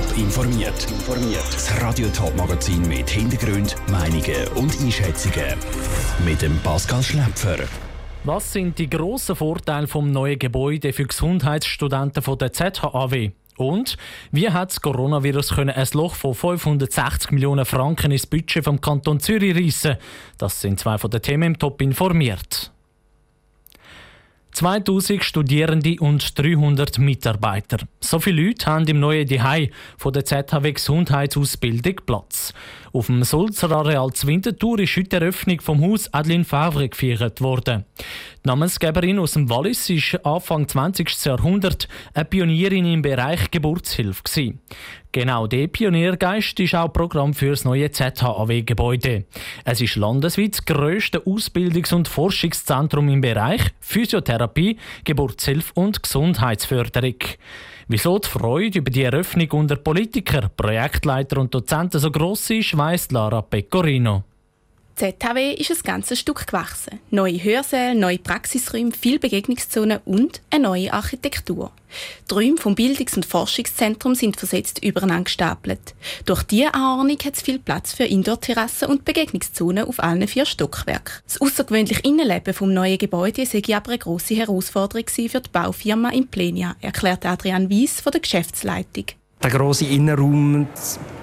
Top informiert. Das Radio Top Magazin mit Hintergrund, Meinungen und Einschätzungen mit dem Pascal Schläpfer. Was sind die grossen Vorteile vom neuen Gebäude für Gesundheitsstudenten von der ZHAW? Und wie hat das Coronavirus können ein Loch von 560 Millionen Franken ins Budget vom Kanton Zürich reissen? Das sind zwei von den Themen im Top informiert. 2000 Studierende und 300 Mitarbeiter. So viele Leute haben im neuen Dihei von der ZHW Gesundheitsausbildung Platz. Auf dem Sulzer Areal Winterthur ist heute die Eröffnung vom Haus Adeline Favre gefeiert worden. Die Namensgeberin aus dem Wallis ist Anfang 20. Jahrhundert eine Pionierin im Bereich Geburtshilfe. Genau der Pioniergeist ist auch Programm für das neue ZHAW-Gebäude. Es ist landesweit das grösste Ausbildungs- und Forschungszentrum im Bereich Physiotherapie, Geburtshilfe und Gesundheitsförderung. Wieso die Freude über die Eröffnung unter Politikern, Projektleiter und Dozenten so gross ist, weiss Lara Pecorino. ZHW ist ein ganzes Stück gewachsen. Neue Hörsäle, neue Praxisräume, viele Begegnungszonen und eine neue Architektur. Die Räume vom Bildungs- und Forschungszentrum sind versetzt übereinander gestapelt. Durch diese Anordnung hat es viel Platz für Indoor-Terrassen und Begegnungszonen auf allen vier Stockwerken. Das außergewöhnliche Innenleben vom neuen Gebäude sei aber eine grosse Herausforderung für die Baufirma Implenia, erklärt Adrian Wies von der Geschäftsleitung. Der grosse Innenraum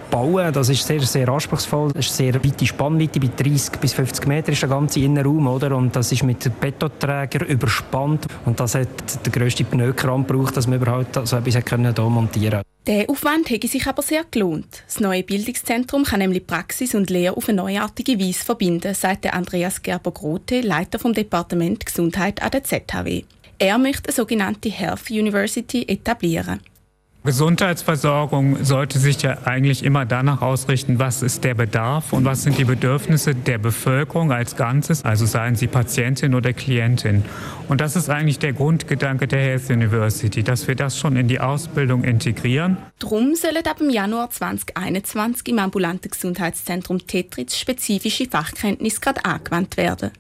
bauen. Das ist sehr, sehr anspruchsvoll. Es ist eine sehr weite Spannweite, bei 30 bis 50 Meter ist der ganze Innenraum, oder? Und das ist mit Betonträger überspannt. Und das hat der grösste Pneukram gebraucht, dass man überhaupt so etwas hier montieren Der Aufwand hätte sich aber sehr gelohnt. Das neue Bildungszentrum kann nämlich Praxis und Lehre auf eine neuartige Weise verbinden, sagt Andreas Gerber-Grote, Leiter vom Departement Gesundheit an der ZHW. Er möchte eine sogenannte Health University etablieren. Gesundheitsversorgung sollte sich ja eigentlich immer danach ausrichten, was ist der Bedarf und was sind die Bedürfnisse der Bevölkerung als Ganzes, also seien sie Patientin oder Klientin. Und das ist eigentlich der Grundgedanke der Health University, dass wir das schon in die Ausbildung integrieren. Drum sollen ab dem Januar 2021 im ambulanten Gesundheitszentrum Tetritz spezifische Fachkenntnisse gerade angewandt werden.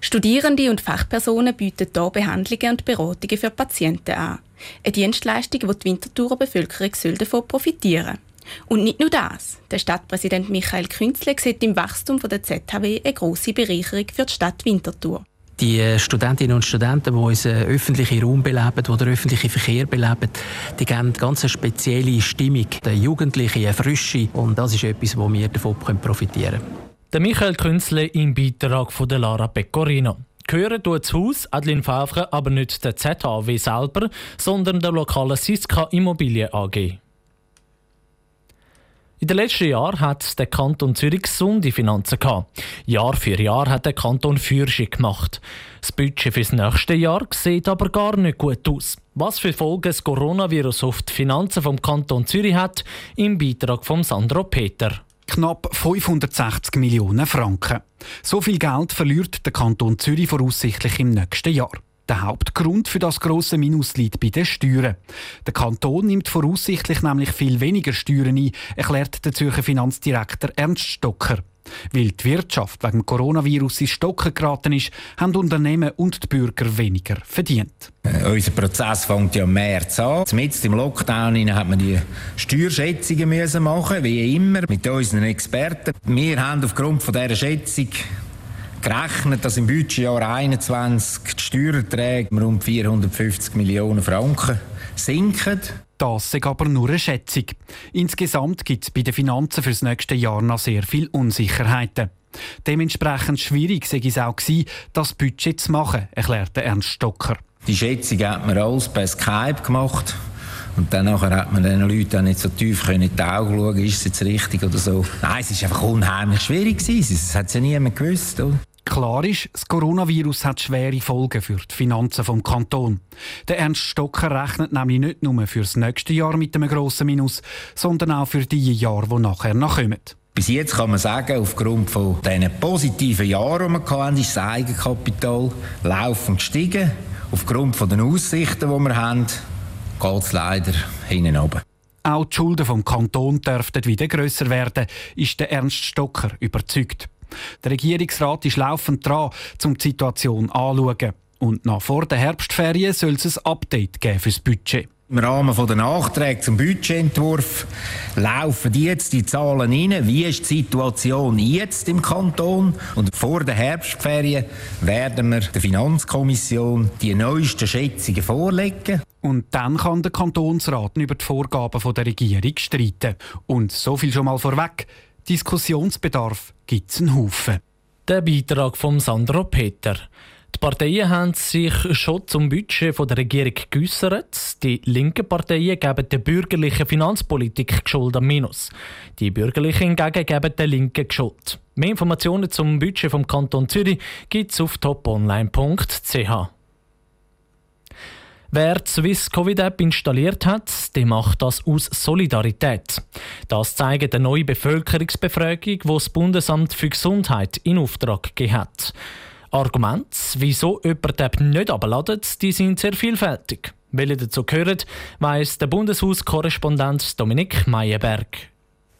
Studierende und Fachpersonen bieten hier Behandlungen und Beratungen für Patienten an. Eine Dienstleistung, die die Winterthurer Bevölkerung davon profitieren Und nicht nur das. Der Stadtpräsident Michael Künzle sieht im Wachstum der ZHW eine grosse Bereicherung für die Stadt Winterthur. Die äh, Studentinnen und Studenten, die unseren öffentlichen Raum beleben, die den öffentlichen Verkehr beleben, die geben eine ganz spezielle Stimmung, eine jugendliche, eine Frische. Und das ist etwas, wo wir davon profitieren können. Der Michael Künzle im Beitrag von der Lara Pecorino. Gehören tut das Haus Adeline Favre aber nicht der ZHW selber, sondern der lokalen Siska Immobilien AG. In den letzten Jahren hat der Kanton Zürich gesunde Finanzen gehabt. Jahr für Jahr hat der Kanton Führung gemacht. Das Budget für das nächste Jahr sieht aber gar nicht gut aus. Was für Folgen das Coronavirus auf die Finanzen vom Kanton Zürich hat, im Beitrag von Sandro Peter knapp 560 Millionen Franken. So viel Geld verliert der Kanton Zürich voraussichtlich im nächsten Jahr. Der Hauptgrund für das große Minus liegt bei den Steuern. Der Kanton nimmt voraussichtlich nämlich viel weniger Steuern ein, erklärt der Zürcher Finanzdirektor Ernst Stocker. Weil die Wirtschaft wegen dem Coronavirus in Stocken geraten ist, haben Unternehmen und die Bürger weniger verdient. Äh, unser Prozess fängt ja im März an. Mit im Lockdown hat man die Steuerschätzungen müssen machen, wie immer, mit unseren Experten. Wir haben aufgrund von dieser Schätzung gerechnet, dass im Budgetjahr 2021 die Steuererträge um rund 450 Millionen Franken sinken. Das ist aber nur eine Schätzung. Insgesamt gibt es bei den Finanzen für das nächste Jahr noch sehr viele Unsicherheiten. Dementsprechend schwierig sei es auch gewesen, das Budget zu machen, erklärte Ernst Stocker. Die Schätzung hat man alles per Skype gemacht. Und dann hat man den Leuten auch nicht so tief in die Augen schauen, ist es jetzt richtig oder so. Nein, es war einfach unheimlich schwierig. Gewesen. Das hat ja niemand gewusst. Oder? Klar ist, das Coronavirus hat schwere Folgen für die Finanzen vom Kanton. Der Ernst Stocker rechnet nämlich nicht nur für das nächste Jahr mit einem grossen Minus, sondern auch für die Jahre, die nachher noch kommen. Bis jetzt kann man sagen, aufgrund von diesen positiven Jahren, die wir hatten, ist das Eigenkapital laufend gestiegen. Aufgrund von den Aussichten, die wir haben, geht es leider hinten runter. Auch die Schulden vom Kanton dürften wieder grösser werden, ist der Ernst Stocker überzeugt. Der Regierungsrat ist laufend dran, um die Situation anzuschauen. Und nach vor der Herbstferien soll es ein Update geben für das Budget. Im Rahmen der Nachträge zum Budgetentwurf laufen jetzt die Zahlen rein. Wie ist die Situation jetzt im Kanton? Und vor der Herbstferien werden wir der Finanzkommission die neuesten Schätzungen vorlegen. Und dann kann der Kantonsrat über die Vorgaben der Regierung streiten. Und so viel schon mal vorweg. Diskussionsbedarf gibt es einen Haufen. Der Beitrag von Sandro Peter. Die Parteien haben sich schon zum Budget der Regierung geäussert. Die linken Parteien geben der bürgerlichen Finanzpolitik Schuld am Minus. Die bürgerlichen hingegen geben der linken Schuld. Mehr Informationen zum Budget vom Kanton Zürich gibt es auf toponline.ch. Wer die Swiss Covid App installiert hat, der macht das aus Solidarität. Das zeigt eine neue Bevölkerungsbefragung, die das Bundesamt für Gesundheit in Auftrag gegeben hat. Argumente, wieso jemand die App nicht abladet, die sind sehr vielfältig. Welche dazu gehören, weiss der Bundeshauskorrespondent Dominik Meyerberg.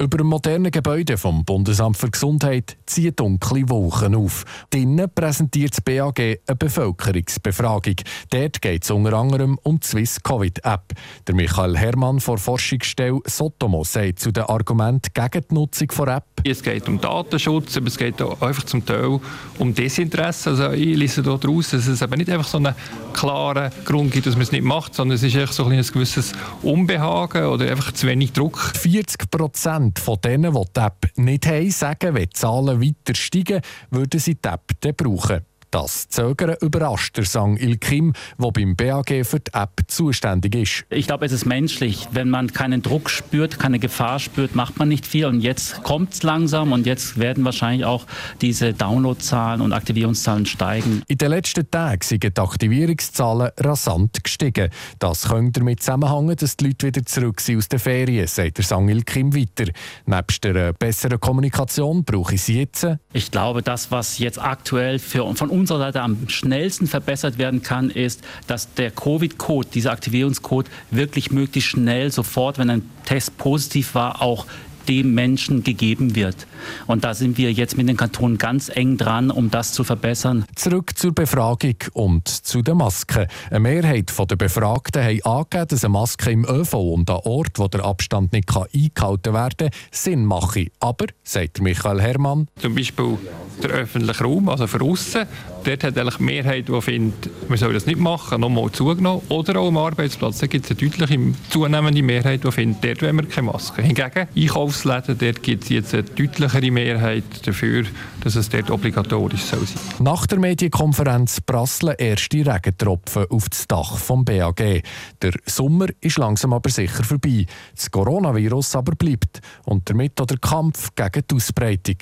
Über dem modernen Gebäude vom Bundesamt für Gesundheit ziehen dunkle Wolken auf. Drinnen präsentiert das BAG eine Bevölkerungsbefragung. Dort geht es unter anderem um die Swiss Covid App. Der Michael Hermann von Forschungsstelle Sotomo sagt zu den Argumenten gegen die Nutzung der App. Es geht um Datenschutz, aber es geht auch einfach zum Teil um Desinteresse. Also ich lese daraus, dass es eben nicht einfach so einen klaren Grund gibt, dass man es nicht macht, sondern es ist einfach so ein, ein gewisses Unbehagen oder einfach zu wenig Druck. 40 Prozent von denen, die die App nicht haben, sagen, wenn die Zahlen weiter steigen, würden sie die App dann brauchen. Das Zögern überrascht der Sang Il Kim, der beim BAG für die App zuständig ist. Ich glaube, es ist menschlich. Wenn man keinen Druck spürt, keine Gefahr spürt, macht man nicht viel. Und jetzt kommt es langsam und jetzt werden wahrscheinlich auch diese Downloadzahlen und Aktivierungszahlen steigen. In den letzten Tagen sind die Aktivierungszahlen rasant gestiegen. Das könnte damit zusammenhängen, dass die Leute wieder zurück sind aus den Ferien, sagt der Sang Il Kim weiter. Nebst der besseren Kommunikation brauche ich sie jetzt. Ich glaube, das, was jetzt aktuell für, von uns unserer Seite am schnellsten verbessert werden kann, ist, dass der Covid-Code, dieser Aktivierungscode, wirklich möglichst schnell sofort, wenn ein Test positiv war, auch dem Menschen gegeben wird. Und da sind wir jetzt mit den Kantonen ganz eng dran, um das zu verbessern. Zurück zur Befragung und zu den Masken. Eine Mehrheit der Befragten hat angegeben, dass eine Maske im ÖV und an Ort, wo der Abstand nicht eingehalten werden kann, Sinn mache. Aber, sagt Michael Hermann, zum Beispiel der öffentliche Raum, also für außen, dort hat eigentlich die Mehrheit, die findet, man soll das nicht machen, nochmal zugenommen. Oder auch am Arbeitsplatz, da gibt es eine deutliche zunehmende Mehrheit, die findet, dort wollen wir keine Maske. Hingegen, Einkaufsläden, dort gibt es jetzt eine deutlichere Mehrheit dafür, dass es dort obligatorisch soll sein Nach der Medienkonferenz prasseln erste Regentropfen auf das Dach vom BAG. Der Sommer ist langsam aber sicher vorbei. Das Coronavirus aber bleibt und damit auch der Kampf gegen die Ausbreitung.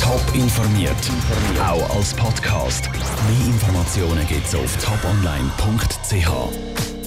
Top informiert, auch als Podcast. Mehr Informationen gibt es auf toponline.ch.